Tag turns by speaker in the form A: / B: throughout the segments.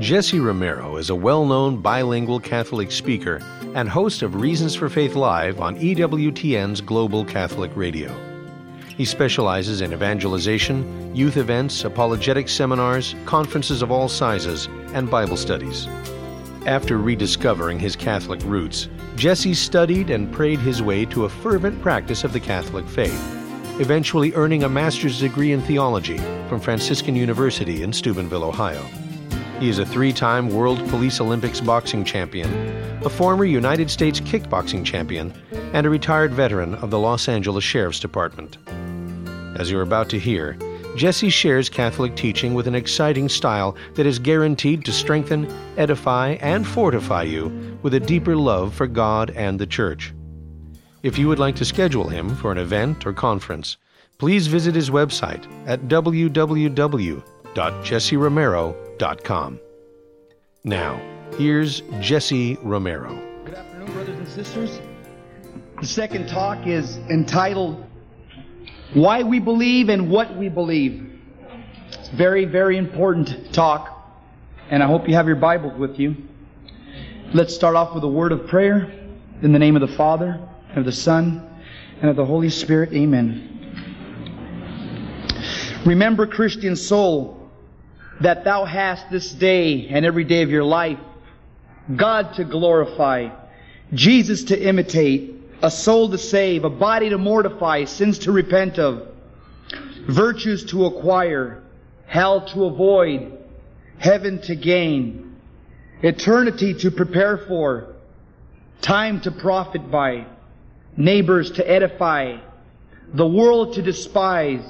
A: Jesse Romero is a well known bilingual Catholic speaker and host of Reasons for Faith Live on EWTN's Global Catholic Radio. He specializes in evangelization, youth events, apologetic seminars, conferences of all sizes, and Bible studies. After rediscovering his Catholic roots, Jesse studied and prayed his way to a fervent practice of the Catholic faith, eventually earning a master's degree in theology from Franciscan University in Steubenville, Ohio. He is a three time World Police Olympics boxing champion, a former United States kickboxing champion, and a retired veteran of the Los Angeles Sheriff's Department. As you're about to hear, Jesse shares Catholic teaching with an exciting style that is guaranteed to strengthen, edify, and fortify you with a deeper love for God and the Church. If you would like to schedule him for an event or conference, please visit his website at www.jesseromero.com. Now, here's Jesse Romero.
B: Good afternoon, brothers and sisters. The second talk is entitled why we believe and what we believe. It's a very, very important talk, and I hope you have your Bibles with you. Let's start off with a word of prayer in the name of the Father, and of the Son, and of the Holy Spirit. Amen. Remember, Christian soul, that thou hast this day and every day of your life God to glorify, Jesus to imitate, a soul to save, a body to mortify, sins to repent of, virtues to acquire, hell to avoid, heaven to gain, eternity to prepare for, time to profit by, neighbors to edify, the world to despise,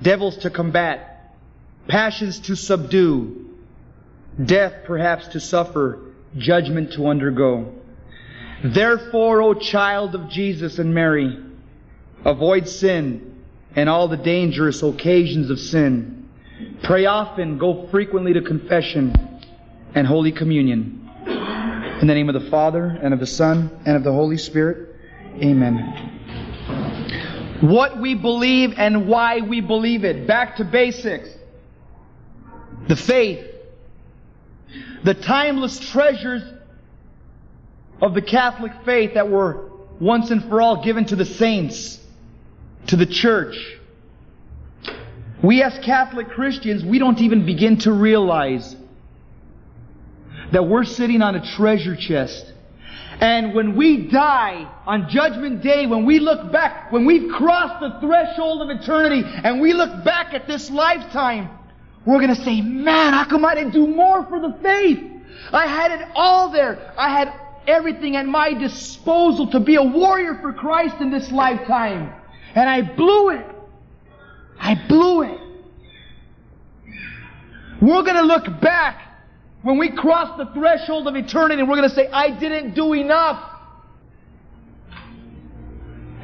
B: devils to combat, passions to subdue, death perhaps to suffer, judgment to undergo. Therefore, O child of Jesus and Mary, avoid sin and all the dangerous occasions of sin. Pray often, go frequently to confession and Holy Communion. In the name of the Father, and of the Son, and of the Holy Spirit. Amen. What we believe and why we believe it. Back to basics. The faith. The timeless treasures of the Catholic faith that were once and for all given to the saints, to the church. We as Catholic Christians, we don't even begin to realize that we're sitting on a treasure chest. And when we die on Judgment Day, when we look back, when we've crossed the threshold of eternity, and we look back at this lifetime, we're going to say, man, how come I didn't do more for the faith? I had it all there. I had everything at my disposal to be a warrior for Christ in this lifetime. And I blew it. I blew it. We're going to look back when we cross the threshold of eternity and we're going to say, I didn't do enough.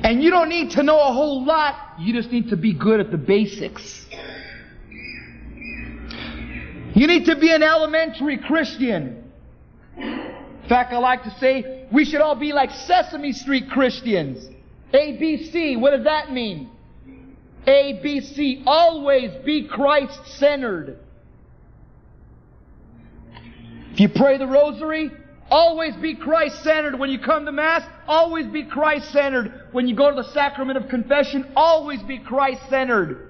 B: And you don't need to know a whole lot. You just need to be good at the basics. You need to be an elementary Christian. In fact, I like to say we should all be like Sesame Street Christians. ABC, what does that mean? ABC, always be Christ centered. If you pray the rosary, always be Christ centered. When you come to Mass, always be Christ centered. When you go to the sacrament of confession, always be Christ centered.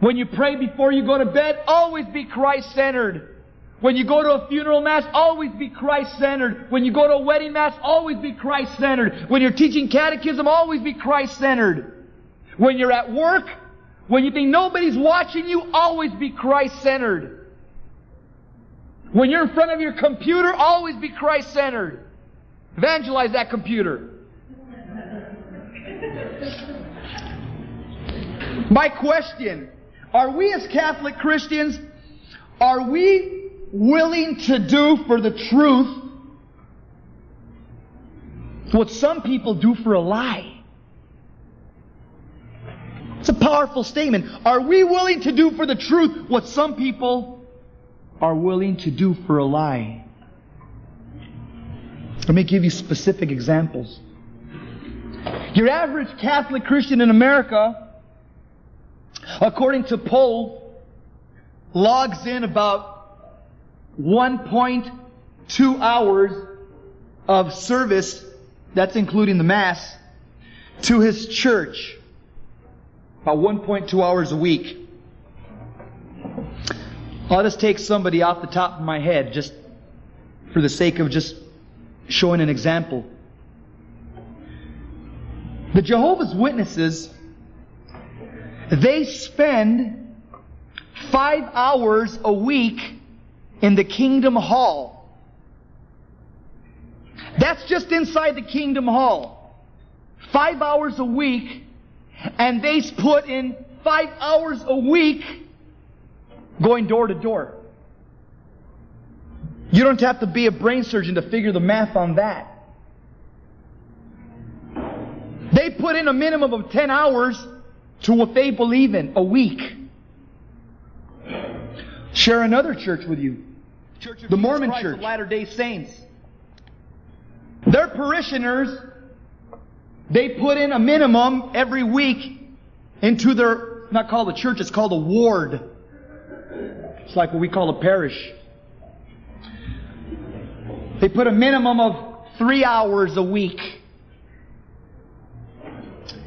B: When you pray before you go to bed, always be Christ centered. When you go to a funeral mass, always be Christ centered. When you go to a wedding mass, always be Christ centered. When you're teaching catechism, always be Christ centered. When you're at work, when you think nobody's watching you, always be Christ centered. When you're in front of your computer, always be Christ centered. Evangelize that computer. My question are we as Catholic Christians, are we willing to do for the truth what some people do for a lie? It's a powerful statement. Are we willing to do for the truth what some people are willing to do for a lie? Let me give you specific examples. Your average Catholic Christian in America, according to poll, logs in about 1.2 hours of service, that's including the Mass, to his church. About 1.2 hours a week. I'll just take somebody off the top of my head, just for the sake of just showing an example. The Jehovah's Witnesses, they spend five hours a week in the Kingdom Hall. That's just inside the Kingdom Hall. Five hours a week, and they put in five hours a week going door to door. You don't have to be a brain surgeon to figure the math on that. They put in a minimum of 10 hours to what they believe in a week. Share another church with you. Church the Mormon Christ Church. Latter day Saints. Their parishioners, they put in a minimum every week into their, not called a church, it's called a ward. It's like what we call a parish. They put a minimum of three hours a week.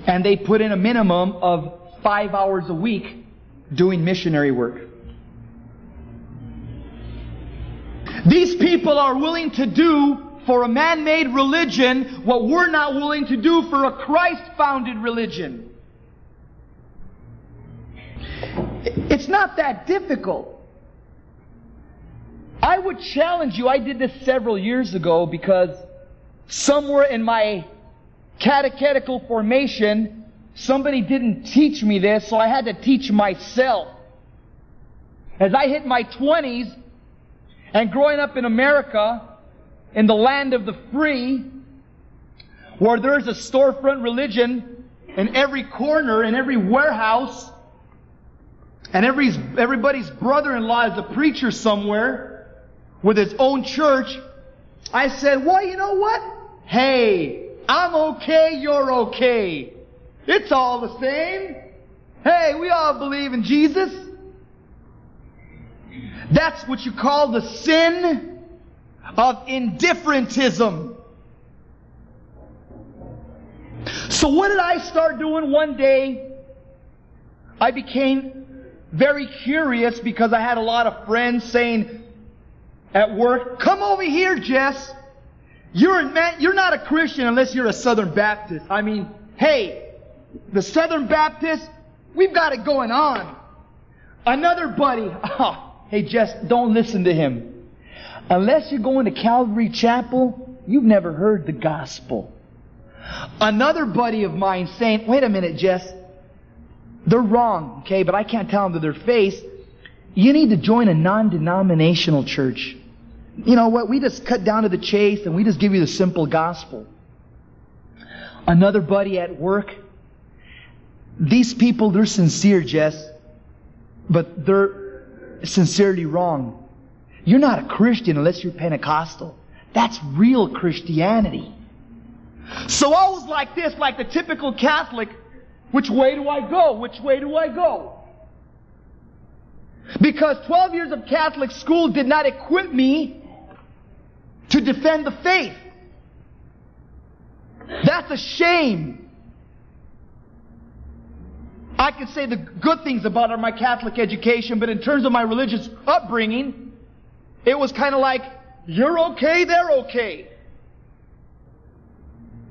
B: And they put in a minimum of five hours a week doing missionary work. These people are willing to do for a man-made religion what we're not willing to do for a Christ-founded religion. It's not that difficult. I would challenge you, I did this several years ago because somewhere in my catechetical formation, somebody didn't teach me this, so I had to teach myself. As I hit my 20s, and growing up in America, in the land of the free, where there's a storefront religion in every corner, in every warehouse, and every, everybody's brother-in-law is a preacher somewhere, with his own church, I said, well, you know what? Hey, I'm okay, you're okay. It's all the same. Hey, we all believe in Jesus. That's what you call the sin of indifferentism. So what did I start doing one day? I became very curious because I had a lot of friends saying, at work, come over here, Jess. You're, man, you're not a Christian unless you're a Southern Baptist. I mean, hey, the Southern Baptist, we've got it going on. Another buddy, oh, hey, Jess, don't listen to him. Unless you're going to Calvary Chapel, you've never heard the gospel. Another buddy of mine saying, wait a minute, Jess, they're wrong, okay, but I can't tell them to their face. You need to join a non-denominational church. You know what? We just cut down to the chase and we just give you the simple gospel. Another buddy at work. These people, they're sincere, Jess, but they're sincerely wrong. You're not a Christian unless you're Pentecostal. That's real Christianity. So I was like this, like the typical Catholic. Which way do I go? Which way do I go? Because 12 years of Catholic school did not equip me to defend the faith. That's a shame. I can say the good things about my Catholic education, but in terms of my religious upbringing, it was kind of like, you're okay, they're okay.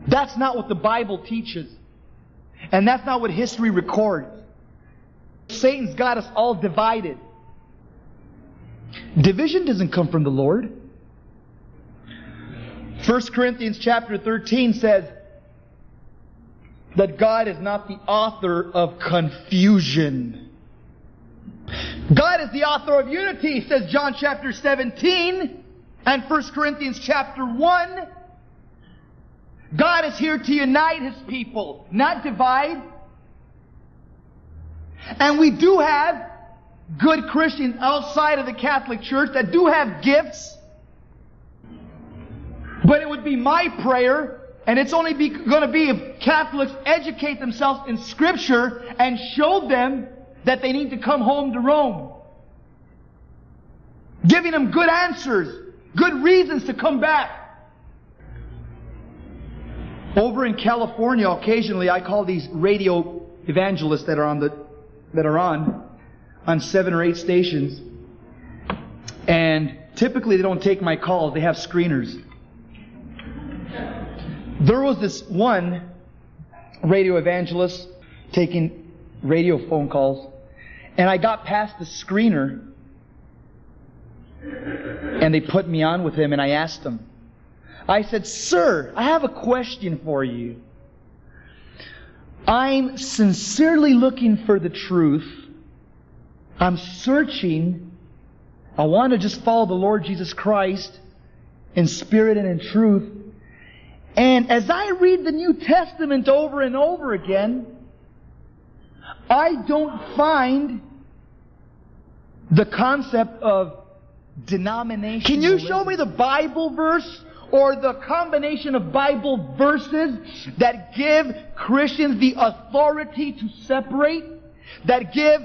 B: That's not what the Bible teaches. And that's not what history records. Satan's got us all divided. Division doesn't come from the Lord. 1 Corinthians chapter 13 says that God is not the author of confusion. God is the author of unity, says John chapter 17 and 1 Corinthians chapter 1. God is here to unite His people, not divide. And we do have good Christians outside of the Catholic Church that do have gifts but it would be my prayer, and it's only going to be if Catholics educate themselves in Scripture and show them that they need to come home to Rome. giving them good answers, good reasons to come back. Over in California, occasionally I call these radio evangelists that are on the that are on on seven or eight stations, and typically they don't take my calls. They have screeners. There was this one radio evangelist taking radio phone calls, and I got past the screener, and they put me on with him, and I asked him. I said, Sir, I have a question for you. I'm sincerely looking for the truth. I'm searching. I want to just follow the Lord Jesus Christ in spirit and in truth. And as I read the New Testament over and over again, I don't find the concept of denomination. Can you show me the Bible verse or the combination of Bible verses that give Christians the authority to separate, that give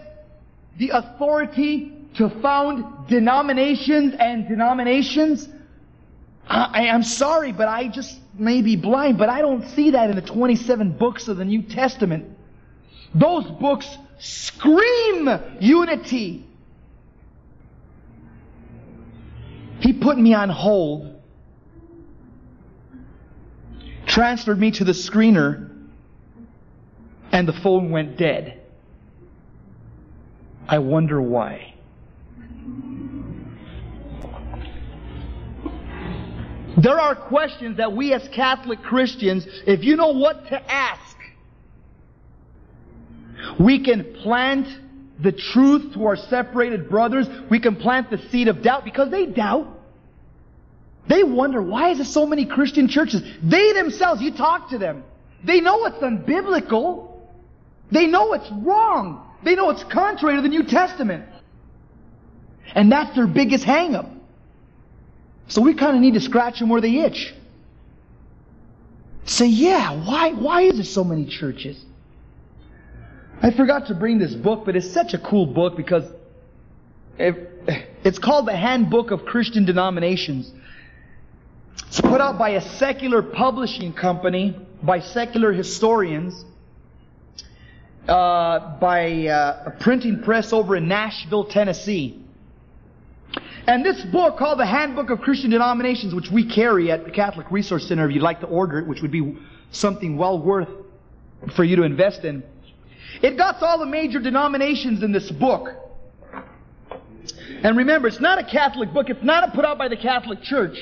B: the authority to found denominations and denominations? I, am sorry, but I just may be blind, but I don't see that in the 27 books of the New Testament. Those books scream unity. He put me on hold, transferred me to the screener, and the phone went dead. I wonder why. There are questions that we as Catholic Christians, if you know what to ask, we can plant the truth to our separated brothers. We can plant the seed of doubt because they doubt. They wonder, why is there so many Christian churches? They themselves, you talk to them. They know it's unbiblical. They know it's wrong. They know it's contrary to the New Testament. And that's their biggest hangup. So we kind of need to scratch them where they itch. Say, yeah, why, why is there so many churches? I forgot to bring this book, but it's such a cool book because it, it's called the Handbook of Christian Denominations. It's put out by a secular publishing company, by secular historians, uh, by uh, a printing press over in Nashville, Tennessee. And this book called the Handbook of Christian Denominations, which we carry at the Catholic Resource Center if you'd like to order it, which would be something well worth for you to invest in. It got all the major denominations in this book. And remember, it's not a Catholic book. It's not put out by the Catholic Church.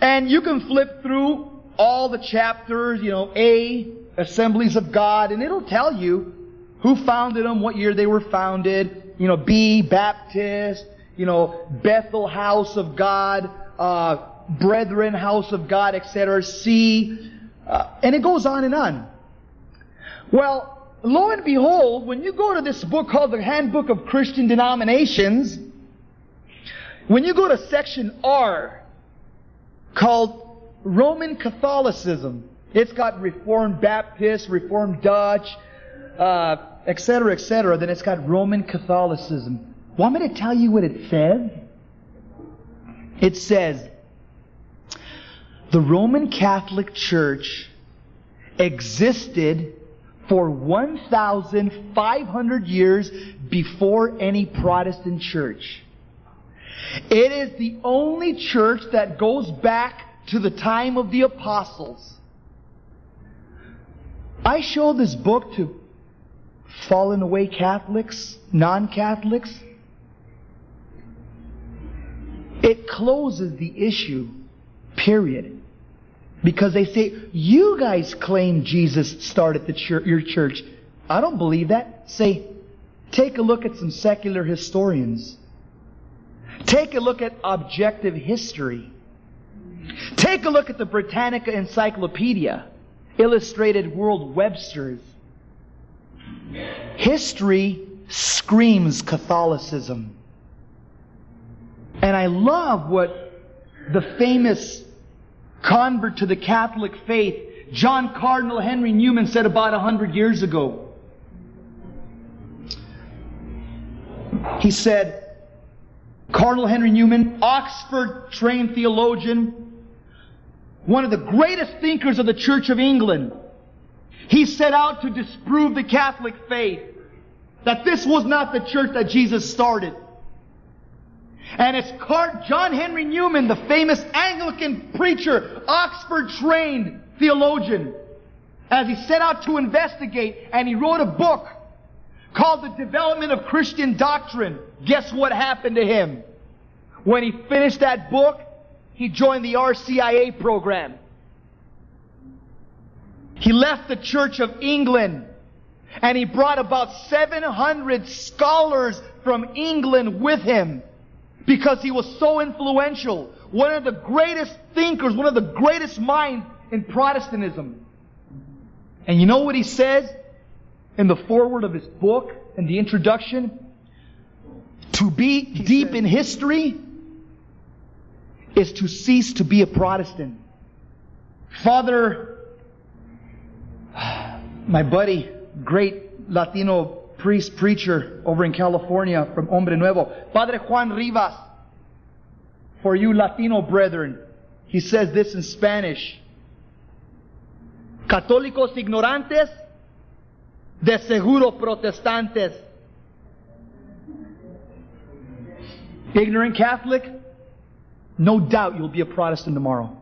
B: And you can flip through all the chapters, you know, A, Assemblies of God, and it'll tell you who founded them, what year they were founded, you know, B, Baptist, you know, Bethel House of God, uh, Brethren House of God, etc. C, uh, and it goes on and on. Well, lo and behold, when you go to this book called the Handbook of Christian Denominations, when you go to section R, called Roman Catholicism, it's got Reformed Baptist, Reformed Dutch, uh, etc., etc. Then it's got Roman Catholicism. Want me to tell you what it says? It says, the Roman Catholic Church existed for 1,500 years before any Protestant church. It is the only church that goes back to the time of the apostles. I show this book to fallen away Catholics, non-Catholics. It closes the issue, period. Because they say, you guys claim Jesus started the your church. I don't believe that. Say, take a look at some secular historians. Take a look at objective history. Take a look at the Britannica Encyclopedia, Illustrated World Webster's. History screams Catholicism. And I love what the famous convert to the Catholic faith, John Cardinal Henry Newman, said about a hundred years ago. He said, Cardinal Henry Newman, Oxford trained theologian, one of the greatest thinkers of the Church of England. He set out to disprove the Catholic faith, that this was not the church that Jesus started. And it's John Henry Newman, the famous Anglican preacher, Oxford trained theologian, as he set out to investigate and he wrote a book called The Development of Christian Doctrine. Guess what happened to him? When he finished that book, he joined the RCIA program. He left the Church of England and he brought about 700 scholars from England with him because he was so influential. One of the greatest thinkers, one of the greatest minds in Protestantism. And you know what he says in the foreword of his book and the introduction? To be he deep said, in history is to cease to be a Protestant. Father, my buddy, great Latino priest, preacher over in California from Hombre Nuevo, Padre Juan Rivas, for you Latino brethren, he says this in Spanish. Católicos ignorantes, de seguro protestantes. Ignorant Catholic, no doubt you'll be a Protestant tomorrow.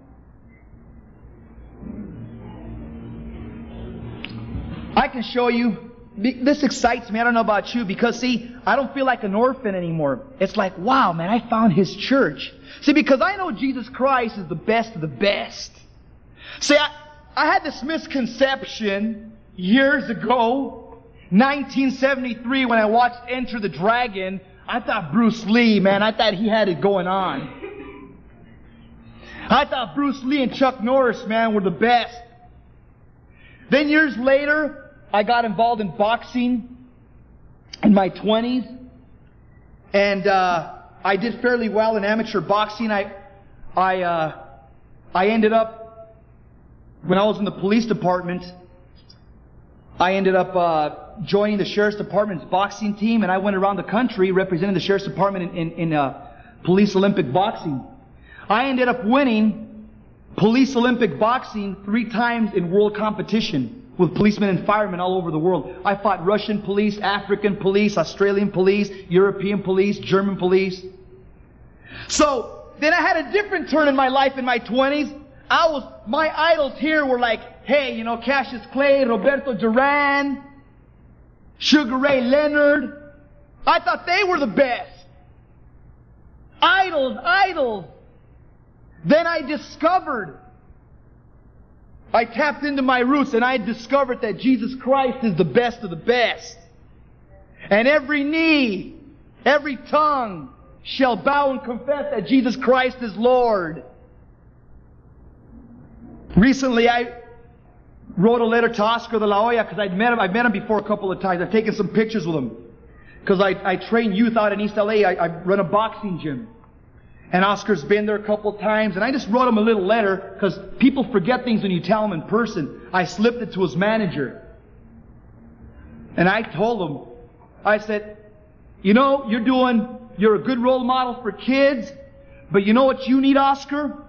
B: I can show you, this excites me, I don't know about you, because see, I don't feel like an orphan anymore. It's like, wow, man, I found His church. See, because I know Jesus Christ is the best of the best. See, I, I had this misconception years ago, 1973, when I watched Enter the Dragon. I thought Bruce Lee, man, I thought he had it going on. I thought Bruce Lee and Chuck Norris, man, were the best. Then years later, I got involved in boxing in my 20s. And, uh, I did fairly well in amateur boxing. I, I, uh, I ended up when I was in the police department, I ended up uh, joining the sheriff's department's boxing team, and I went around the country representing the sheriff's department in, in, in uh, police Olympic boxing. I ended up winning police Olympic boxing three times in world competition with policemen and firemen all over the world. I fought Russian police, African police, Australian police, European police, German police. So, then I had a different turn in my life in my 20s. I was, my idols here were like, hey, you know, Cassius Clay, Roberto Duran, Sugar Ray Leonard. I thought they were the best. Idols, idols. Then I discovered, I tapped into my roots and I discovered that Jesus Christ is the best of the best. And every knee, every tongue shall bow and confess that Jesus Christ is Lord. Recently, I wrote a letter to Oscar de la Hoya because I'd met him. I've met him before a couple of times. I've taken some pictures with him because I, I train youth out in East LA. I, I run a boxing gym. And Oscar's been there a couple times, and I just wrote him a little letter because people forget things when you tell them in person. I slipped it to his manager. And I told him, I said, you know, you're doing, you're a good role model for kids, but you know what you need, Oscar?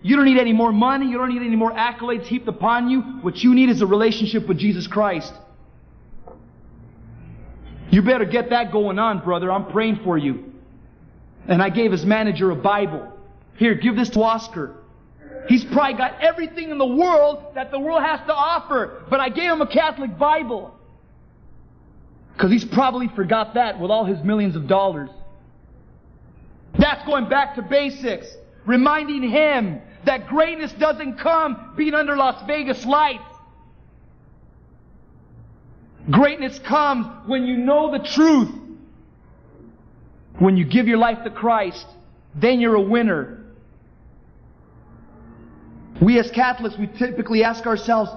B: You don't need any more money. You don't need any more accolades heaped upon you. What you need is a relationship with Jesus Christ. You better get that going on, brother. I'm praying for you. And I gave his manager a Bible. Here, give this to Oscar. He's probably got everything in the world that the world has to offer, but I gave him a Catholic Bible. Because he's probably forgot that with all his millions of dollars. That's going back to basics. Reminding him that greatness doesn't come being under Las Vegas lights. Greatness comes when you know the truth. When you give your life to Christ, then you're a winner. We as Catholics, we typically ask ourselves,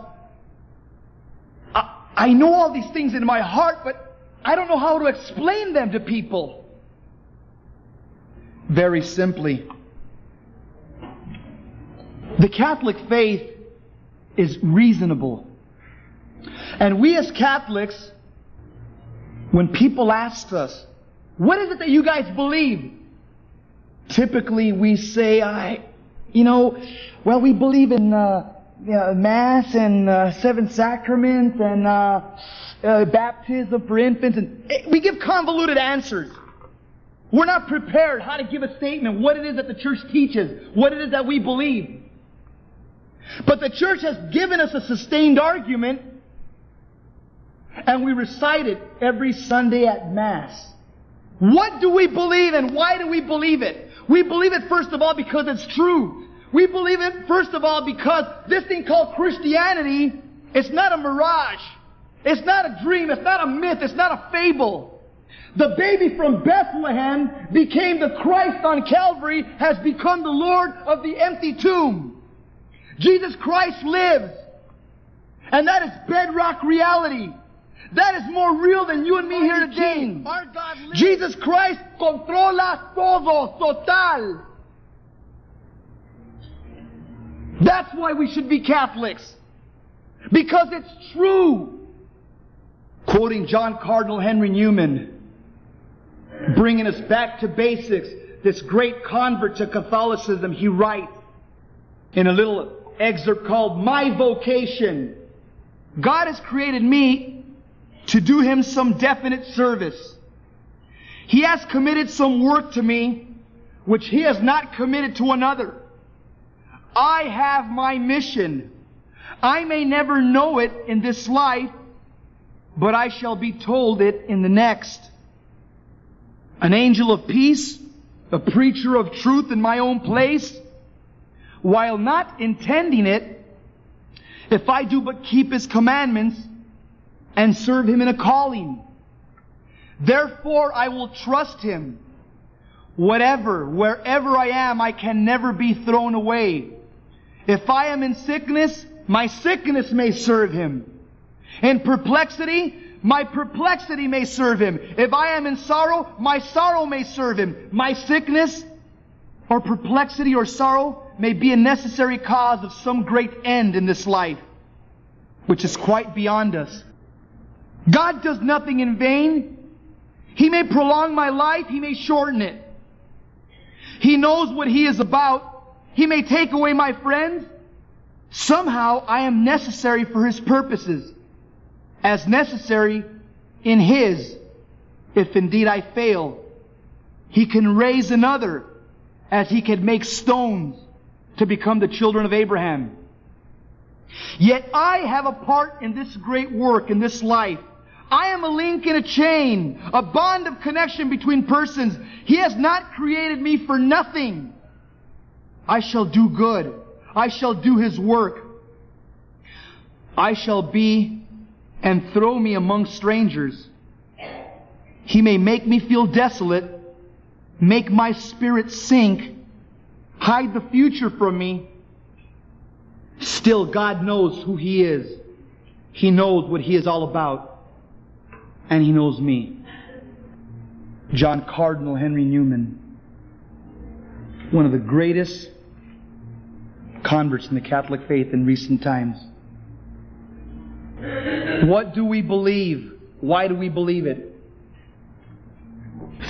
B: I, I know all these things in my heart, but I don't know how to explain them to people. Very simply, the Catholic faith is reasonable. And we as Catholics, when people ask us, what is it that you guys believe? typically we say, I, you know, well, we believe in uh, Mass and uh, Seven Sacraments and uh, uh, baptism for infants, and eh, we give convoluted answers. We're not prepared how to give a statement, what it is that the church teaches, what it is that we believe. But the church has given us a sustained argument, and we recite it every Sunday at Mass. What do we believe and why do we believe it? We believe it first of all because it's true. We believe it first of all because this thing called Christianity, it's not a mirage. It's not a dream. It's not a myth. It's not a fable. The baby from Bethlehem became the Christ on Calvary, has become the Lord of the empty tomb. Jesus Christ lives. And that is bedrock reality. That is more real than you and me here today. Jesus Christ controla todo, total. That's why we should be Catholics. Because it's true. Quoting John Cardinal Henry Newman, bringing us back to basics, this great convert to Catholicism, he writes in a little excerpt called My Vocation. God has created me to do Him some definite service. He has committed some work to me which He has not committed to another. I have my mission. I may never know it in this life, but I shall be told it in the next. An angel of peace, a preacher of truth in my own place, while not intending it, if I do but keep His commandments and serve Him in a calling. Therefore I will trust Him. Whatever, wherever I am, I can never be thrown away. If I am in sickness, my sickness may serve him. In perplexity, my perplexity may serve him. If I am in sorrow, my sorrow may serve him. My sickness or perplexity or sorrow may be a necessary cause of some great end in this life, which is quite beyond us. God does nothing in vain. He may prolong my life, He may shorten it. He knows what He is about, he may take away my friends. Somehow I am necessary for His purposes, as necessary in His. If indeed I fail, He can raise another as He can make stones to become the children of Abraham. Yet I have a part in this great work, in this life. I am a link in a chain, a bond of connection between persons. He has not created me for nothing. I shall do good. I shall do His work. I shall be and throw me among strangers. He may make me feel desolate, make my spirit sink, hide the future from me. Still, God knows who He is. He knows what He is all about. And He knows me. John Cardinal Henry Newman, one of the greatest converts in the Catholic faith in recent times. What do we believe? Why do we believe it?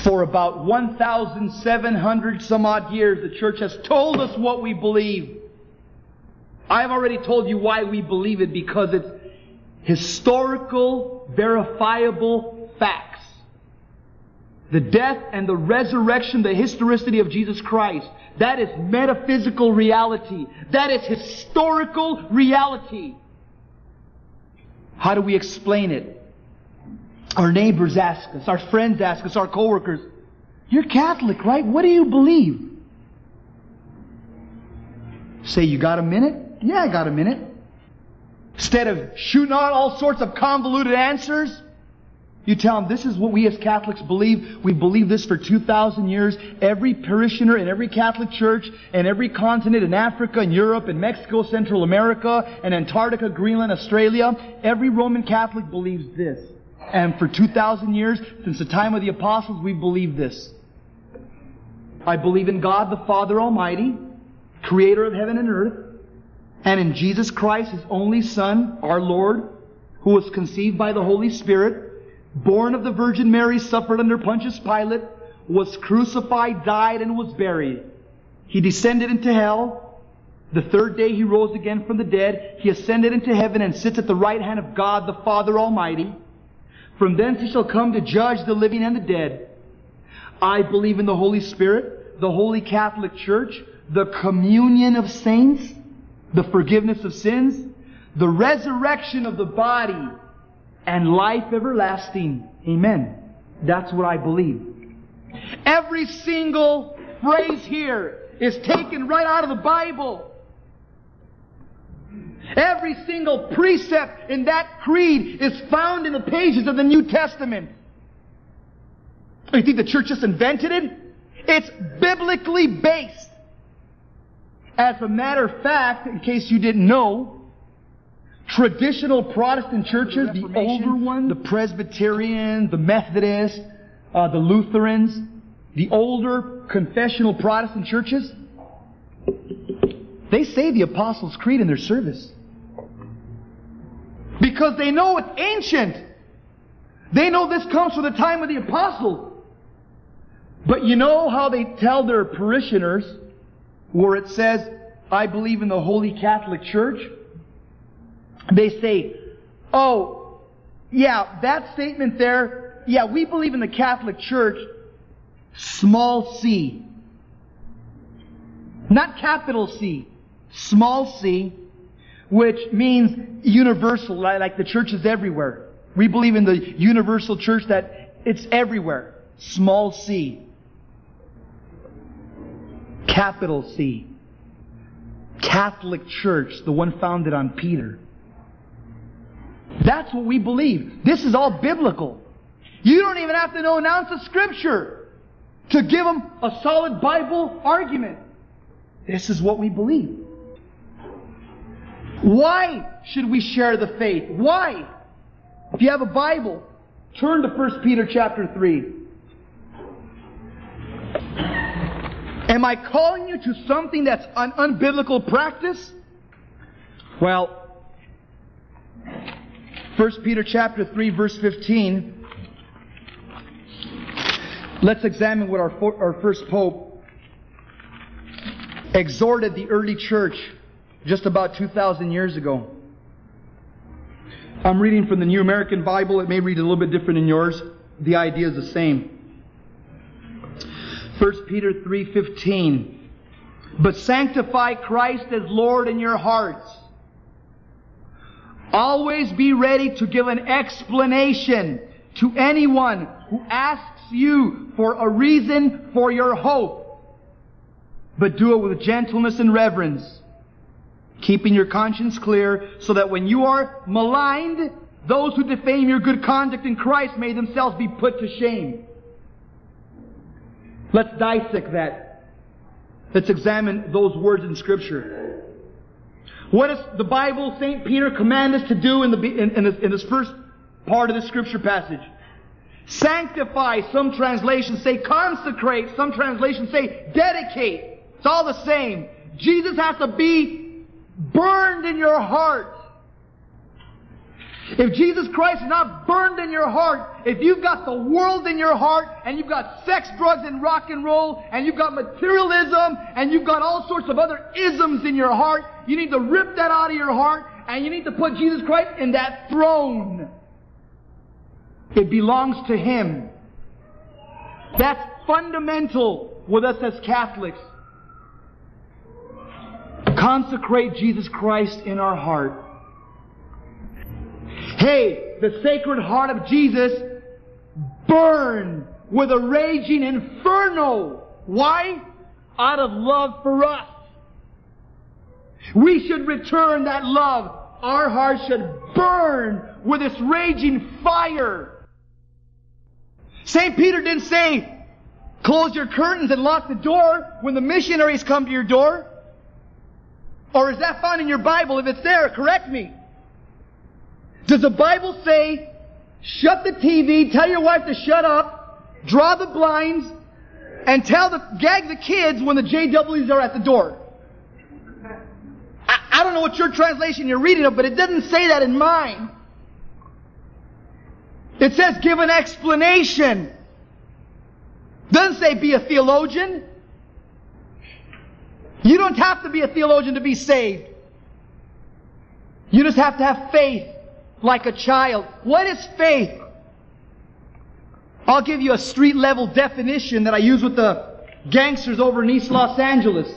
B: For about 1,700 some odd years, the church has told us what we believe. I've already told you why we believe it because it's historical, verifiable facts the death and the resurrection, the historicity of Jesus Christ. That is metaphysical reality. That is historical reality. How do we explain it? Our neighbors ask us, our friends ask us, our coworkers, You're Catholic, right? What do you believe? Say, You got a minute? Yeah, I got a minute. Instead of shooting out all sorts of convoluted answers, you tell them this is what we as Catholics believe. We believe this for 2,000 years. Every parishioner in every Catholic church and every continent in Africa and Europe and Mexico, Central America and Antarctica, Greenland, Australia, every Roman Catholic believes this. And for 2,000 years, since the time of the apostles, we believe this. I believe in God the Father Almighty, creator of heaven and earth, and in Jesus Christ, His only Son, our Lord, who was conceived by the Holy Spirit, born of the Virgin Mary, suffered under Pontius Pilate, was crucified, died, and was buried. He descended into hell. The third day he rose again from the dead. He ascended into heaven and sits at the right hand of God the Father Almighty. From thence he shall come to judge the living and the dead. I believe in the Holy Spirit, the Holy Catholic Church, the communion of saints, the forgiveness of sins, the resurrection of the body, and life everlasting. Amen. That's what I believe. Every single phrase here is taken right out of the Bible. Every single precept in that creed is found in the pages of the New Testament. You think the church just invented it? It's biblically based. As a matter of fact, in case you didn't know, traditional Protestant churches, the, the older ones, the Presbyterian, the Methodist, uh, the Lutherans, the older confessional Protestant churches, they say the Apostles' Creed in their service. Because they know it's ancient. They know this comes from the time of the apostles. But you know how they tell their parishioners where it says, I believe in the Holy Catholic Church? They say, oh, yeah, that statement there, yeah, we believe in the Catholic Church, small c. Not capital C, small c, which means universal, like the church is everywhere. We believe in the universal church that it's everywhere. Small c. Capital C. Catholic Church, the one founded on Peter. That's what we believe. This is all biblical. You don't even have to know an ounce of Scripture to give them a solid Bible argument. This is what we believe. Why should we share the faith? Why? If you have a Bible, turn to 1 Peter chapter 3. Am I calling you to something that's an unbiblical practice? Well, 1 Peter chapter 3 verse 15. Let's examine what our, our first pope exhorted the early church just about 2,000 years ago. I'm reading from the New American Bible. It may read a little bit different than yours. The idea is the same. 1 Peter 3:15 But sanctify Christ as Lord in your hearts. Always be ready to give an explanation to anyone who asks you for a reason for your hope. But do it with gentleness and reverence, keeping your conscience clear so that when you are maligned, those who defame your good conduct in Christ may themselves be put to shame. Let's dissect that. Let's examine those words in Scripture. What does the Bible, St. Peter, command us to do in, the, in, in, this, in this first part of the Scripture passage? Sanctify, some translations say consecrate, some translations say dedicate. It's all the same. Jesus has to be burned in your heart. If Jesus Christ is not burned in your heart, if you've got the world in your heart, and you've got sex, drugs, and rock and roll, and you've got materialism, and you've got all sorts of other isms in your heart, you need to rip that out of your heart, and you need to put Jesus Christ in that throne. It belongs to Him. That's fundamental with us as Catholics. Consecrate Jesus Christ in our heart. Hey, the sacred heart of Jesus burn with a raging inferno. Why? Out of love for us. We should return that love. Our hearts should burn with this raging fire. St. Peter didn't say, close your curtains and lock the door when the missionaries come to your door. Or is that found in your Bible? If it's there, correct me. Does the Bible say, shut the TV, tell your wife to shut up, draw the blinds, and tell the, gag the kids when the JWs are at the door? I, I don't know what your translation you're reading of, but it doesn't say that in mine. It says give an explanation. Doesn't say be a theologian. You don't have to be a theologian to be saved. You just have to have faith like a child. What is faith? I'll give you a street level definition that I use with the gangsters over in East Los Angeles.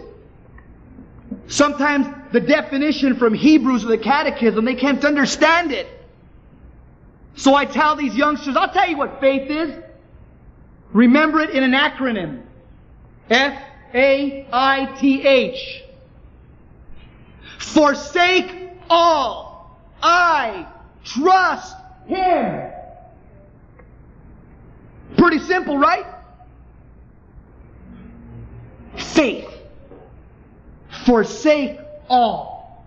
B: Sometimes the definition from Hebrews or the Catechism, they can't understand it. So I tell these youngsters, I'll tell you what faith is. Remember it in an acronym. F A I T H. Forsake all. I trust Him. Pretty simple, right? Faith. Forsake all.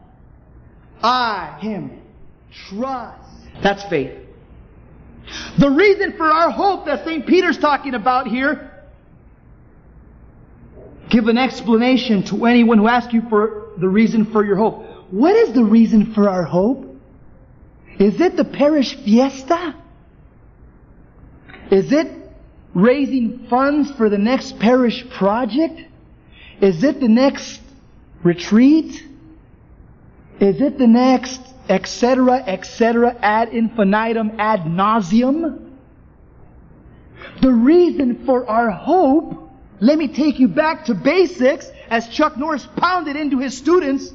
B: I, Him. Trust. That's faith. The reason for our hope that St. Peter's talking about here, give an explanation to anyone who asks you for the reason for your hope. What is the reason for our hope? Is it the parish fiesta? Is it raising funds for the next parish project? Is it the next retreat? Is it the next etc., etc., ad infinitum, ad nauseum? The reason for our hope, let me take you back to basics, as Chuck Norris pounded into his students,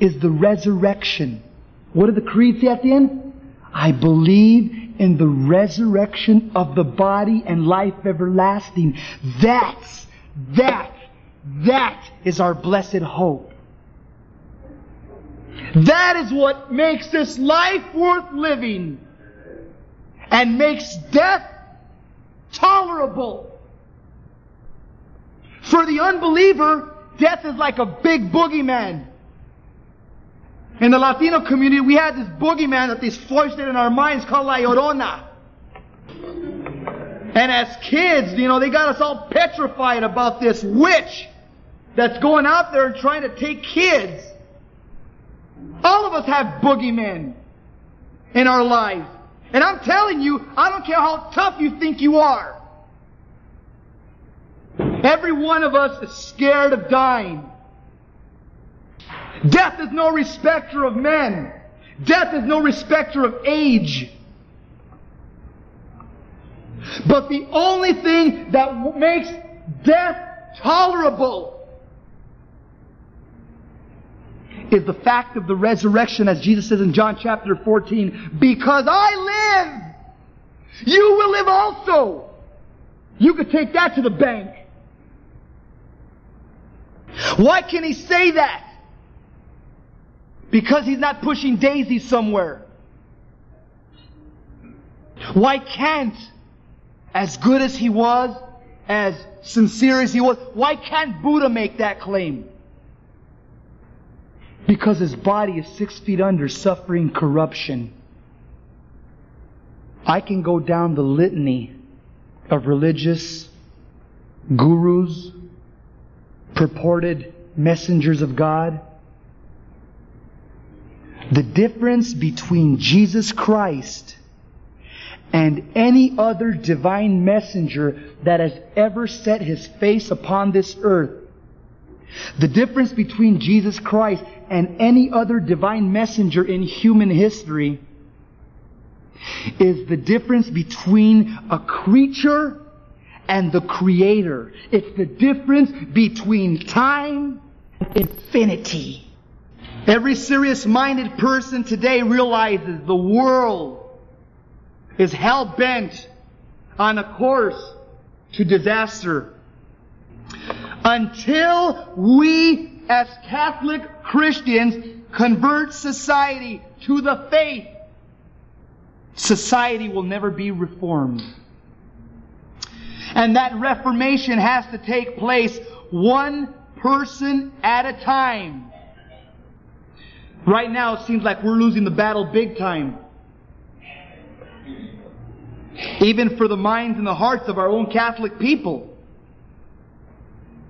B: is the resurrection. What did the creed say at the end? I believe in the resurrection of the body and life everlasting. That's, that, that is our blessed hope. That is what makes this life worth living and makes death tolerable. For the unbeliever, death is like a big boogeyman. In the Latino community, we had this boogeyman that is foisted in our minds called La Llorona. And as kids, you know, they got us all petrified about this witch that's going out there and trying to take kids. All of us have boogeymen in our lives. And I'm telling you, I don't care how tough you think you are. Every one of us is scared of dying. Death is no respecter of men. Death is no respecter of age. But the only thing that makes death tolerable is the fact of the resurrection, as Jesus says in John chapter 14, because I live, you will live also. You could take that to the bank. Why can he say that? Because he's not pushing daisies somewhere. Why can't, as good as he was, as sincere as he was, why can't Buddha make that claim? Because his body is six feet under, suffering corruption. I can go down the litany of religious gurus, purported messengers of God. The difference between Jesus Christ and any other divine messenger that has ever set his face upon this earth. The difference between Jesus Christ and any other divine messenger in human history is the difference between a creature and the creator. It's the difference between time and infinity. Every serious minded person today realizes the world is hell bent on a course to disaster. Until we as Catholic Christians convert society to the faith, society will never be reformed. And that reformation has to take place one person at a time. Right now, it seems like we're losing the battle big time. Even for the minds and the hearts of our own Catholic people.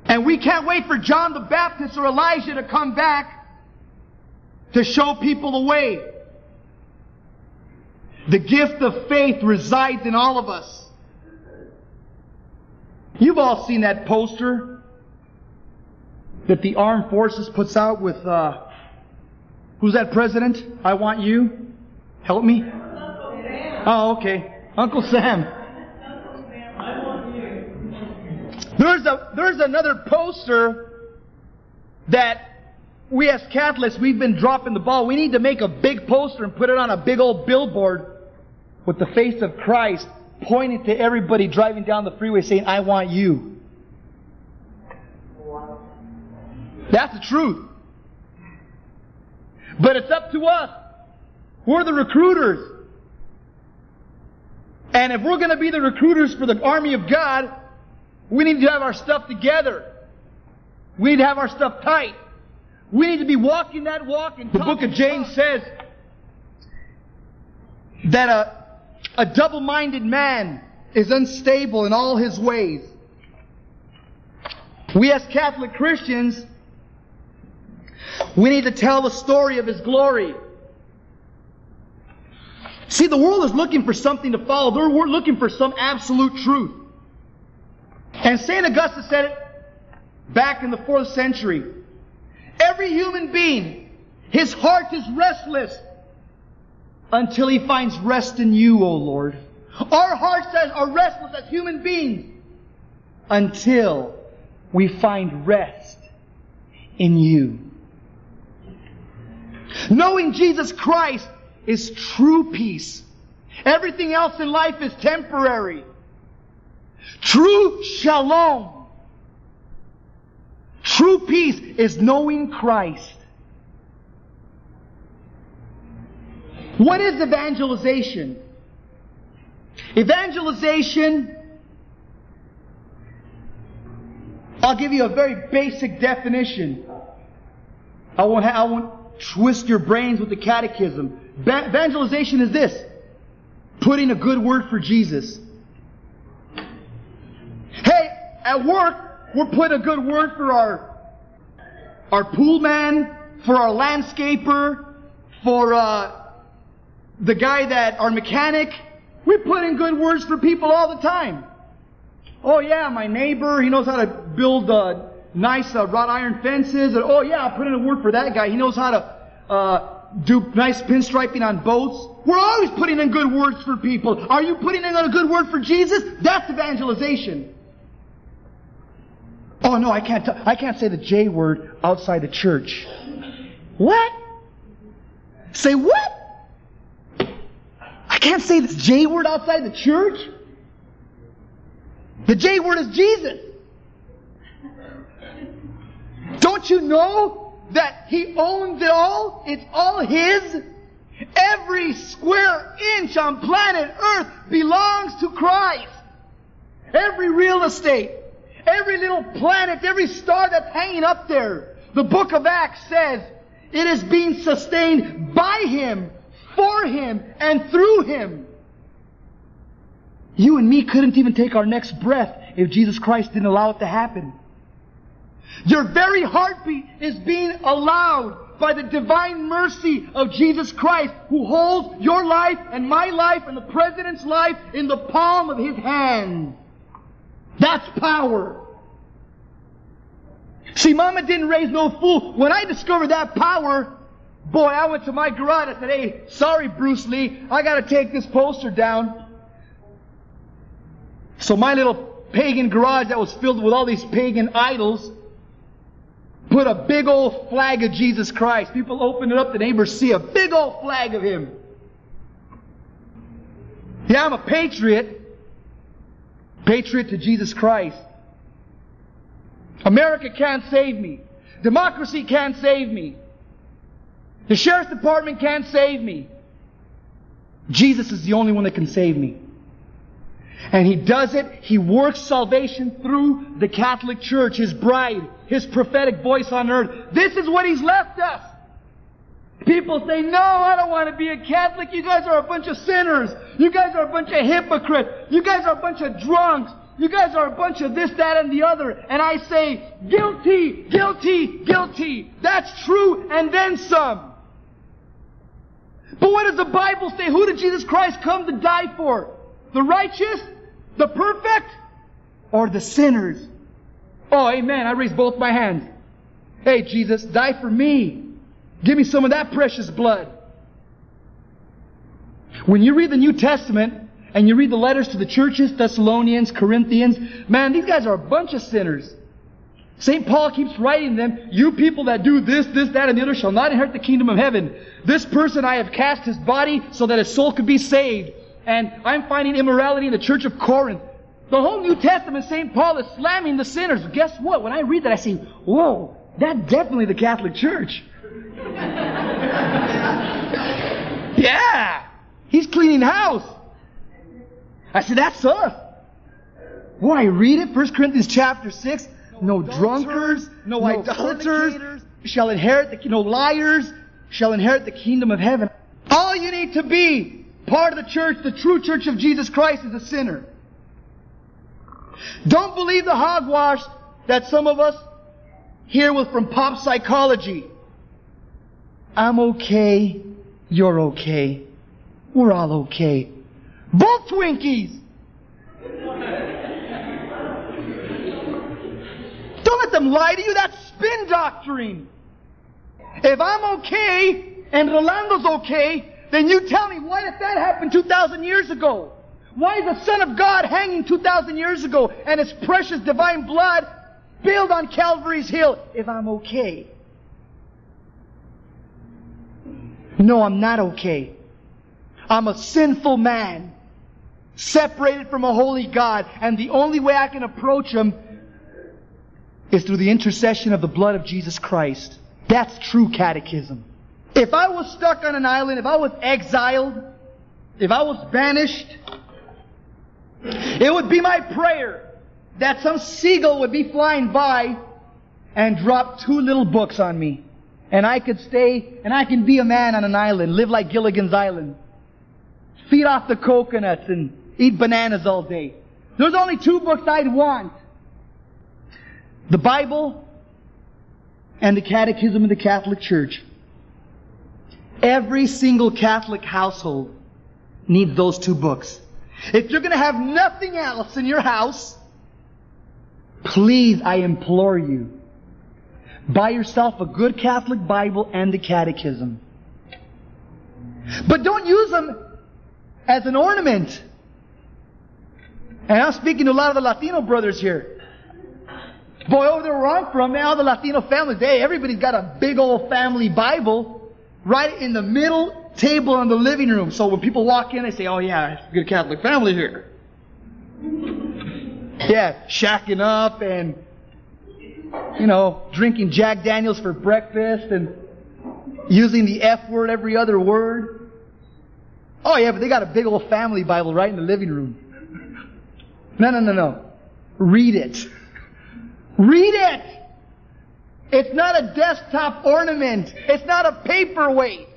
B: And we can't wait for John the Baptist or Elijah to come back to show people the way. The gift of faith resides in all of us. You've all seen that poster that the armed forces puts out with, uh, who's that president? I want you. Help me. Oh, okay. Uncle Sam. There's a, there's another poster that we as Catholics, we've been dropping the ball. We need to make a big poster and put it on a big old billboard with the face of Christ pointing to everybody driving down the freeway saying, I want you. That's the truth. But it's up to us. We're the recruiters. And if we're going to be the recruiters for the army of God, we need to have our stuff together. We need to have our stuff tight. We need to be walking that walk. And the book of James says that a, a double-minded man is unstable in all his ways. We as Catholic Christians, we need to tell the story of His glory. See, the world is looking for something to follow. They're looking for some absolute truth. And St. Augustine said it back in the fourth century. Every human being, his heart is restless until he finds rest in you, O Lord. Our hearts are restless as human beings until we find rest in you. Knowing Jesus Christ is true peace. Everything else in life is temporary. True shalom. True peace is knowing Christ. What is evangelization? Evangelization, I'll give you a very basic definition. I won't, I won't twist your brains with the catechism. Evangelization is this putting a good word for Jesus. Hey, at work, we're putting a good word for our, our pool man, for our landscaper, for uh, the guy that, our mechanic. We put in good words for people all the time. Oh yeah, my neighbor, he knows how to build uh, nice uh, wrought iron fences. And, oh yeah, I'll put in a word for that guy. He knows how to uh, do nice pinstriping on boats. We're always putting in good words for people. Are you putting in a good word for Jesus? That's evangelization. Oh no, I can't. T- I can't say the J word outside the church. What? Say what? I can't say this J word outside the church. The J word is Jesus. Don't you know that He owns it all? It's all His. Every square inch on planet Earth belongs to Christ. Every real estate, every little planet, every star that's hanging up there. The book of Acts says it is being sustained by Him, for Him, and through Him. You and me couldn't even take our next breath if Jesus Christ didn't allow it to happen. Your very heartbeat is being allowed by the divine mercy of Jesus Christ who holds your life and my life and the President's life in the palm of His hand. That's power. See, Mama didn't raise no fool. When I discovered that power, boy, I went to my garage. I said, hey, sorry, Bruce Lee, I gotta take this poster down. So my little pagan garage that was filled with all these pagan idols, put a big old flag of Jesus Christ. People open it up, the neighbors see a big old flag of Him. Yeah, I'm a patriot. Patriot to Jesus Christ. America can't save me. Democracy can't save me. The sheriff's department can't save me. Jesus is the only one that can save me. And he does it, he works salvation through the Catholic Church, his bride, his prophetic voice on earth. This is what he's left us. People say, no, I don't want to be a Catholic. You guys are a bunch of sinners. You guys are a bunch of hypocrites. You guys are a bunch of drunks. You guys are a bunch of this, that, and the other. And I say, guilty, guilty, guilty. That's true, and then some. But what does the Bible say? Who did Jesus Christ come to die for? The righteous? The perfect? or the sinners? Oh, amen. I raise both my hands. Hey, Jesus, die for me. Give me some of that precious blood. When you read the New Testament and you read the letters to the churches, Thessalonians, Corinthians, man, these guys are a bunch of sinners. St. Paul keeps writing them, you people that do this, this, that, and the other shall not inherit the kingdom of heaven. This person I have cast his body so that his soul could be saved. And I'm finding immorality in the church of Corinth. The whole New Testament, St. Paul is slamming the sinners. Guess what? When I read that, I say, whoa, that's definitely the Catholic Church. yeah! He's cleaning house. I said, that's us. Boy, I read it, 1 Corinthians chapter 6. No, no drunkards, no, no idolaters shall inherit the, no liars shall inherit the kingdom of heaven. All you need to be part of the church, the true church of Jesus Christ, is a sinner. Don't believe the hogwash that some of us hear with from pop psychology. I'm okay. You're okay. We're all okay. Both Twinkies! Don't let them lie to you. That's spin doctrine. If I'm okay and Rolando's okay, then you tell me why did that happen 2,000 years ago? Why is the Son of God hanging 2,000 years ago and His precious divine blood spilled on Calvary's Hill if I'm okay? No, I'm not okay. I'm a sinful man, separated from a holy God, and the only way I can approach Him is through the intercession of the blood of Jesus Christ. That's true catechism. If I was stuck on an island, if I was exiled, if I was banished, it would be my prayer that some seagull would be flying by and drop two little books on me. And I could stay, and I can be a man on an island, live like Gilligan's Island. Feed off the coconuts and eat bananas all day. There's only two books I'd want. The Bible and the Catechism of the Catholic Church. Every single Catholic household needs those two books. If you're going to have nothing else in your house, please, I implore you, buy yourself a good Catholic Bible and the Catechism. But don't use them as an ornament. And I'm speaking to a lot of the Latino brothers here. Boy, over there where I'm from, all the Latino families, hey, everybody's got a big old family Bible right in the middle table in the living room. So when people walk in, they say, oh yeah, good Catholic family here. Yeah, shacking up and, you know, drinking Jack Daniels for breakfast and using the F word every other word. Oh yeah, but they got a big old family Bible right in the living room. No, no, no, no. Read it. Read it! It's not a desktop ornament. It's not a paperweight.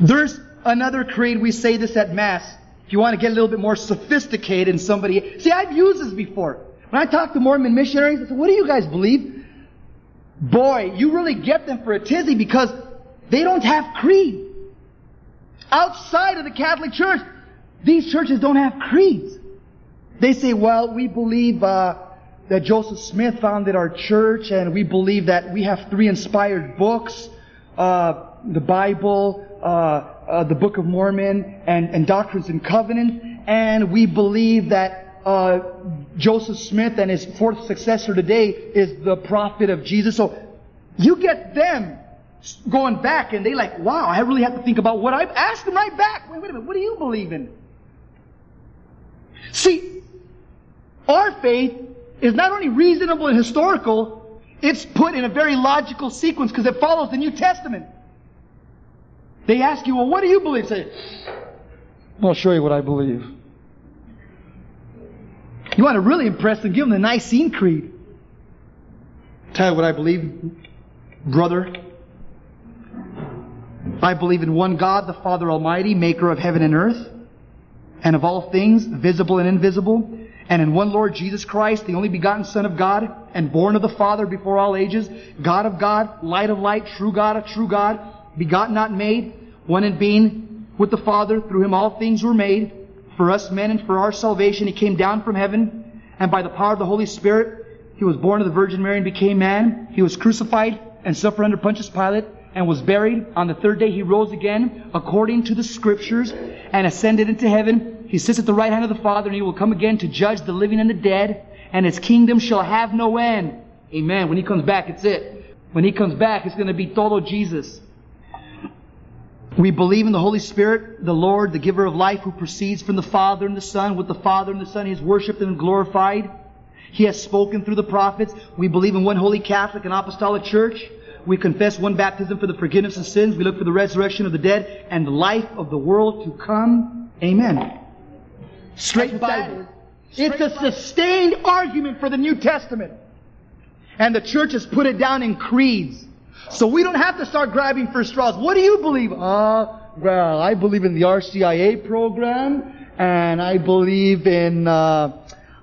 B: There's another creed, we say this at Mass. If you want to get a little bit more sophisticated in somebody. See, I've used this before. When I talk to Mormon missionaries, I say, what do you guys believe? Boy, you really get them for a tizzy because they don't have creed. Outside of the Catholic Church, these churches don't have creeds. They say, well, we believe uh, that Joseph Smith founded our church, and we believe that we have three inspired books, uh, the Bible, uh, uh, the Book of Mormon, and, and Doctrines and Covenants, and we believe that uh, Joseph Smith and his fourth successor today is the prophet of Jesus. So you get them going back, and they like, wow, I really have to think about what I've asked them right back. Wait, wait a minute, what do you believe in? See, our faith is not only reasonable and historical, it's put in a very logical sequence because it follows the New Testament. They ask you, well, what do you believe? Say, I'll show you what I believe. You want to really impress them, give them the Nicene Creed. Tell you what I believe, brother. I believe in one God, the Father Almighty, maker of heaven and earth, and of all things, visible and invisible, and in one Lord Jesus Christ, the only begotten Son of God, and born of the Father before all ages, God of God, light of light, true God of true God, begotten not made, one in being with the Father, through him all things were made. for us men and for our salvation. He came down from heaven, and by the power of the Holy Spirit, he was born of the Virgin Mary and became man. He was crucified and suffered under Pontius Pilate and was buried. On the third day, he rose again according to the scriptures and ascended into heaven. He sits at the right hand of the Father, and he will come again to judge the living and the dead, and his kingdom shall have no end. Amen. When he comes back, it's it. When he comes back, it's going to be todo Jesus. We believe in the Holy Spirit, the Lord, the giver of life, who proceeds from the Father and the Son. With the Father and the Son, He is worshipped and glorified. He has spoken through the prophets. We believe in one holy Catholic and Apostolic Church. We confess one baptism for the forgiveness of sins. We look for the resurrection of the dead and the life of the world to come. Amen. Straight Bible. It's a sustained argument for the New Testament. And the church has put it down in creeds. So we don't have to start grabbing for straws. What do you believe? Uh, well, I believe in the RCIA program, and I believe in, uh,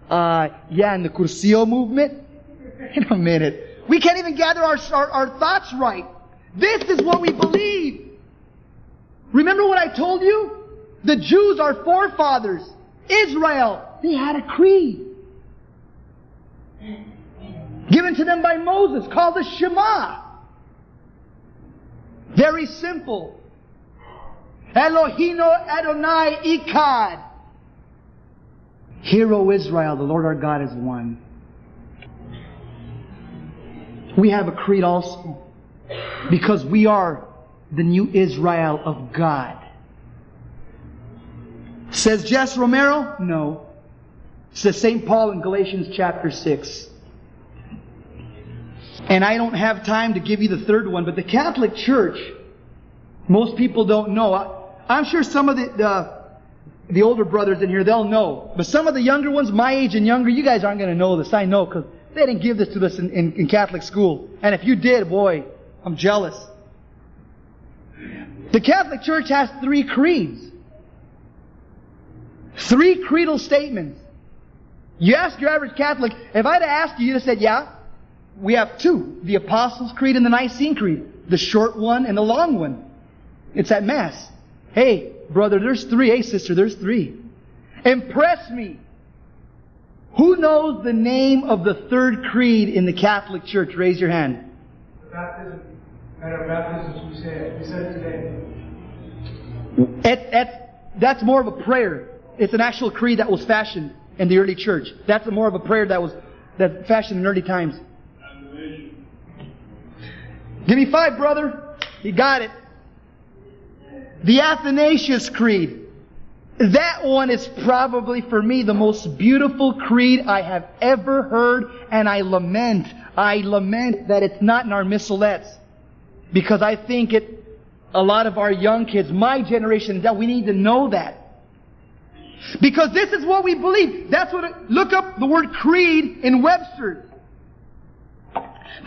B: uh, yeah, in the Cursillo movement. In a minute. We can't even gather our, our, our thoughts right. This is what we believe. Remember what I told you? The Jews, our forefathers, Israel, they had a creed. Given to them by Moses, called the Shema. Very simple. Eloheinu Adonai Echad. Hear, O Israel, the Lord our God is one. We have a creed also because we are the new Israel of God. Says Jesse Romero? No. Says St. Paul in Galatians chapter 6. And I don't have time to give you the third one, but the Catholic Church, most people don't know. I, am sure some of the, the, the older brothers in here, they'll know. But some of the younger ones, my age and younger, you guys aren't going to know this. I know because they didn't give this to us in, in, in Catholic school. And if you did, boy, I'm jealous. The Catholic Church has three creeds. Three creedal statements. You ask your average Catholic, if I'd asked you, you'd have said, yeah, we have two. The Apostles' Creed and the Nicene Creed. The short one and the long one. It's at Mass. Hey, brother, there's three. Hey, sister, there's three. Impress me. Who knows the name of the third creed in the Catholic Church? Raise your hand.
C: Baptism. Baptisms, we say it. We said
B: today. It, that's more of a prayer. It's an actual creed that was fashioned in the early church. That's more of a prayer that was that fashioned in early times. Give me five, brother. You got it. The Athanasius Creed. That one is probably for me the most beautiful creed I have ever heard, and I lament, I lament that it's not in our missalettes. Because I think it, a lot of our young kids, my generation, that we need to know that. Because this is what we believe. That's what, it, look up the word creed in Webster.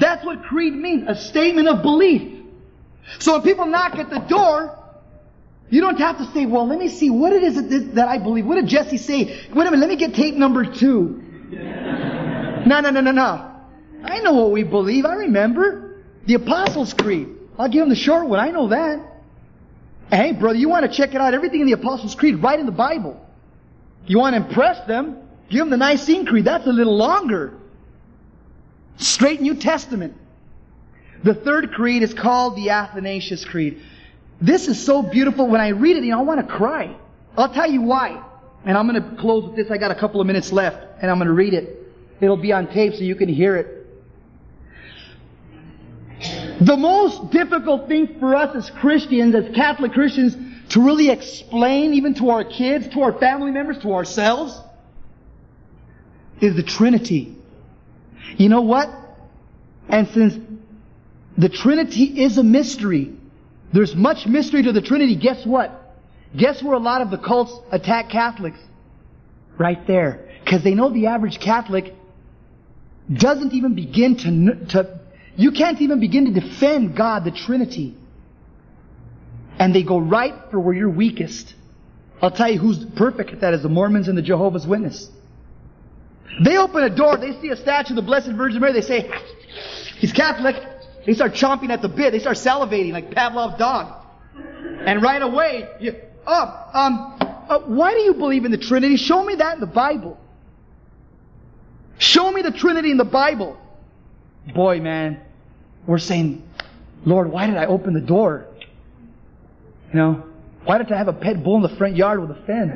B: That's what creed means, a statement of belief. So when people knock at the door, you don't have to say, well, let me see, what it is that I believe? What did Jesse say? Wait a minute, let me get tape number two. no, no, no, no, no. I know what we believe. I remember. The Apostles' Creed. I'll give them the short one. I know that. Hey, brother, you want to check it out? Everything in the Apostles' Creed, right in the Bible. You want to impress them? Give them the Nicene Creed. That's a little longer. Straight New Testament. The third creed is called the Athanasius Creed. This is so beautiful. When I read it, you know, I want to cry. I'll tell you why. And I'm going to close with this. I got a couple of minutes left, and I'm going to read it. It'll be on tape so you can hear it. The most difficult thing for us as Christians, as Catholic Christians, to really explain, even to our kids, to our family members, to ourselves, is the Trinity. You know what? And since the Trinity is a mystery, there's much mystery to the Trinity. Guess what? Guess where a lot of the cults attack Catholics? Right there. Because they know the average Catholic doesn't even begin to, to, you can't even begin to defend God, the Trinity. And they go right for where you're weakest. I'll tell you who's perfect at that is the Mormons and the Jehovah's Witness. They open a door, they see a statue of the Blessed Virgin Mary, they say, He's Catholic. They start chomping at the bit, they start salivating like Pavlov's dog. And right away, you, oh, um, uh, why do you believe in the Trinity? Show me that in the Bible. Show me the Trinity in the Bible. Boy, man, we're saying, Lord, why did I open the door? You know, why did I have a pet bull in the front yard with a fence?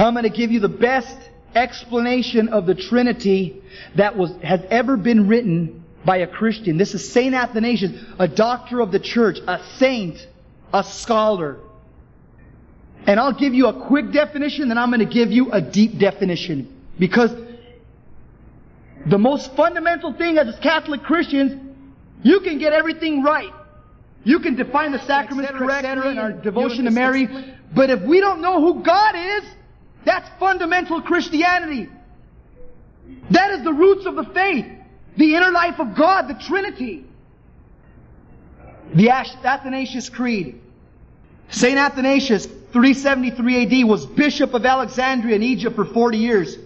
B: I'm going to give you the best explanation of the Trinity that was, has ever been written by a Christian. This is St. Athanasius, a doctor of the church, a saint, a scholar. And I'll give you a quick definition, then I'm going to give you a deep definition. Because the most fundamental thing as Catholic Christians, you can get everything right. You can define the sacraments correctly and our devotion to Mary. But if we don't know who God is, that's fundamental Christianity. That is the roots of the faith. The inner life of God, the Trinity. The Athanasius Creed. St. Athanasius, 373 AD, was Bishop of Alexandria in Egypt for 40 years.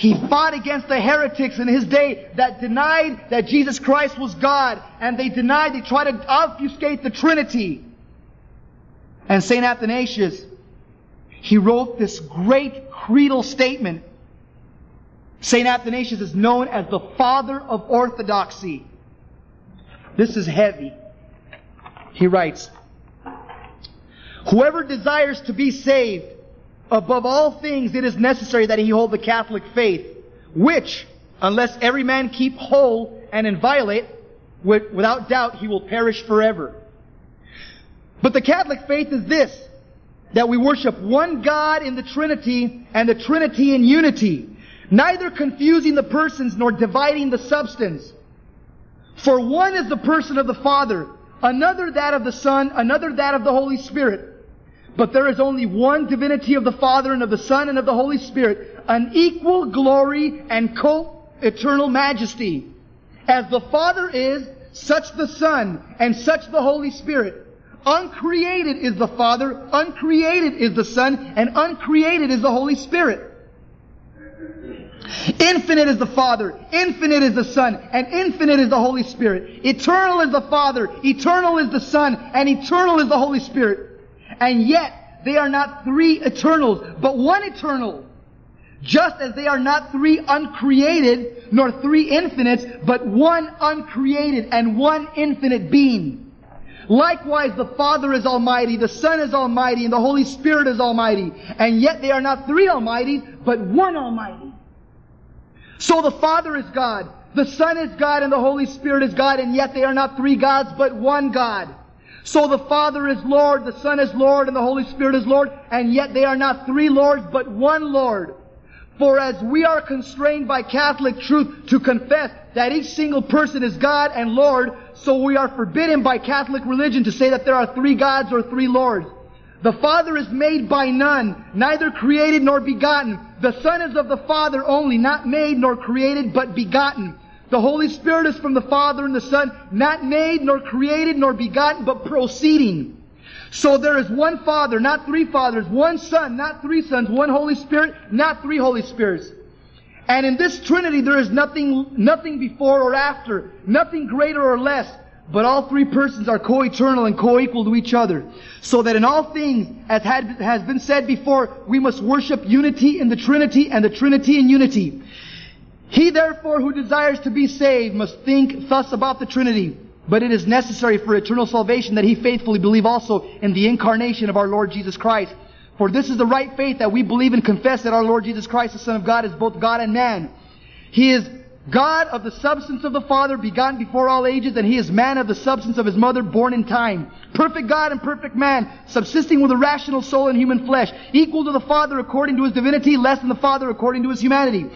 B: He fought against the heretics in his day that denied that Jesus Christ was God, and they denied, they tried to obfuscate the Trinity. And St. Athanasius, he wrote this great creedal statement. St. Athanasius is known as the father of orthodoxy. This is heavy. He writes, Whoever desires to be saved Above all things, it is necessary that he hold the Catholic faith, which, unless every man keep whole and inviolate, without doubt he will perish forever. But the Catholic faith is this, that we worship one God in the Trinity and the Trinity in unity, neither confusing the persons nor dividing the substance. For one is the person of the Father, another that of the Son, another that of the Holy Spirit. But there is only one divinity of the Father and of the Son and of the Holy Spirit, an equal glory and co-eternal majesty. As the Father is, such the Son, and such the Holy Spirit. Uncreated is the Father, uncreated is the Son, and uncreated is the Holy Spirit. Infinite is the Father, infinite is the Son, and infinite is the Holy Spirit. Eternal is the Father, eternal is the Son, and eternal is the Holy Spirit. And yet, they are not three eternals, but one eternal. Just as they are not three uncreated, nor three infinites, but one uncreated and one infinite being. Likewise, the Father is Almighty, the Son is Almighty, and the Holy Spirit is Almighty. And yet they are not three Almighties, but one Almighty. So the Father is God, the Son is God, and the Holy Spirit is God, and yet they are not three gods, but one God. So the Father is Lord, the Son is Lord, and the Holy Spirit is Lord, and yet they are not three Lords, but one Lord. For as we are constrained by Catholic truth to confess that each single person is God and Lord, so we are forbidden by Catholic religion to say that there are three gods or three Lords. The Father is made by none, neither created nor begotten. The Son is of the Father only, not made nor created, but begotten. The Holy Spirit is from the Father and the Son, not made, nor created, nor begotten, but proceeding. So there is one Father, not three fathers, one Son, not three sons, one Holy Spirit, not three Holy Spirits. And in this Trinity there is nothing, nothing before or after, nothing greater or less, but all three persons are co-eternal and co-equal to each other. So that in all things, as had, has been said before, we must worship unity in the Trinity and the Trinity in unity. He therefore who desires to be saved must think thus about the Trinity. But it is necessary for eternal salvation that he faithfully believe also in the incarnation of our Lord Jesus Christ. For this is the right faith that we believe and confess that our Lord Jesus Christ, the Son of God, is both God and man. He is God of the substance of the Father, begotten before all ages, and he is man of the substance of his mother, born in time. Perfect God and perfect man, subsisting with a rational soul and human flesh, equal to the Father according to his divinity, less than the Father according to his humanity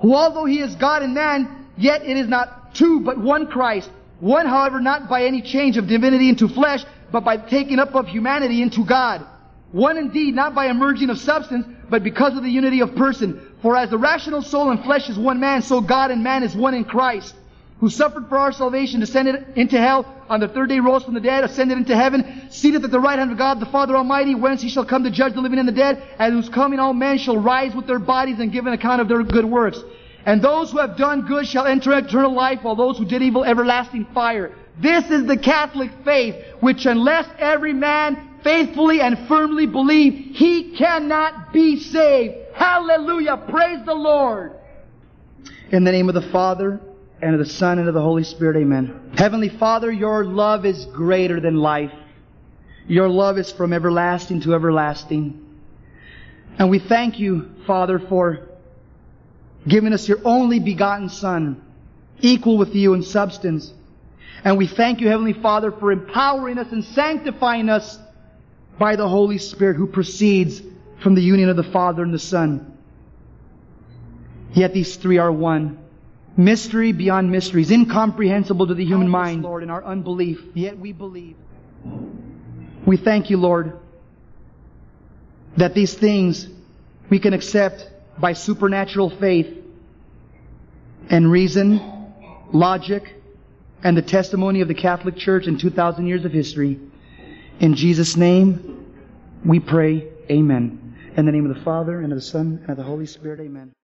B: who although he is God and man, yet it is not two but one Christ. One, however, not by any change of divinity into flesh, but by taking up of humanity into God. One indeed, not by a merging of substance, but because of the unity of person. For as the rational soul and flesh is one man, so God and man is one in Christ, who suffered for our salvation, descended into hell, on the third day rose from the dead, ascended into heaven, seated at the right hand of God the Father Almighty, whence he shall come to judge the living and the dead, and whose coming all men shall rise with their bodies and give an account of their good works. And those who have done good shall enter eternal life, while those who did evil everlasting fire. This is the Catholic faith, which unless every man faithfully and firmly believe, he cannot be saved. Hallelujah. Praise the Lord. In the name of the Father, and of the Son, and of the Holy Spirit, amen. Heavenly Father, your love is greater than life. Your love is from everlasting to everlasting. And we thank you, Father, for giving us your only begotten Son, equal with you in substance. And we thank you, Heavenly Father, for empowering us and sanctifying us by the Holy Spirit who proceeds from the union of the Father and the Son. Yet these three are one. Mystery beyond mysteries, incomprehensible to the human mind, Lord, in our unbelief. Yet we believe. We thank you, Lord, that these things we can accept by supernatural faith and reason, logic, and the testimony of the Catholic Church in 2,000 years of history. In Jesus' name, we pray, Amen. In the name of the Father, and of the Son, and of the Holy Spirit, Amen.